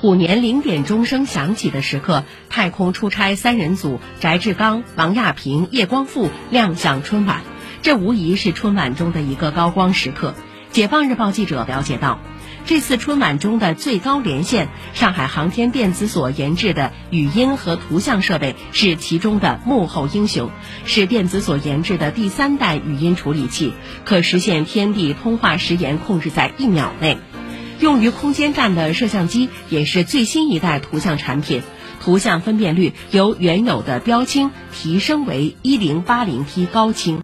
虎年零点钟声响起的时刻，太空出差三人组翟志刚、王亚平、叶光富亮相春晚，这无疑是春晚中的一个高光时刻。解放日报记者了解到，这次春晚中的最高连线，上海航天电子所研制的语音和图像设备是其中的幕后英雄，是电子所研制的第三代语音处理器，可实现天地通话时延控制在一秒内。用于空间站的摄像机也是最新一代图像产品，图像分辨率由原有的标清提升为一零八零 P 高清。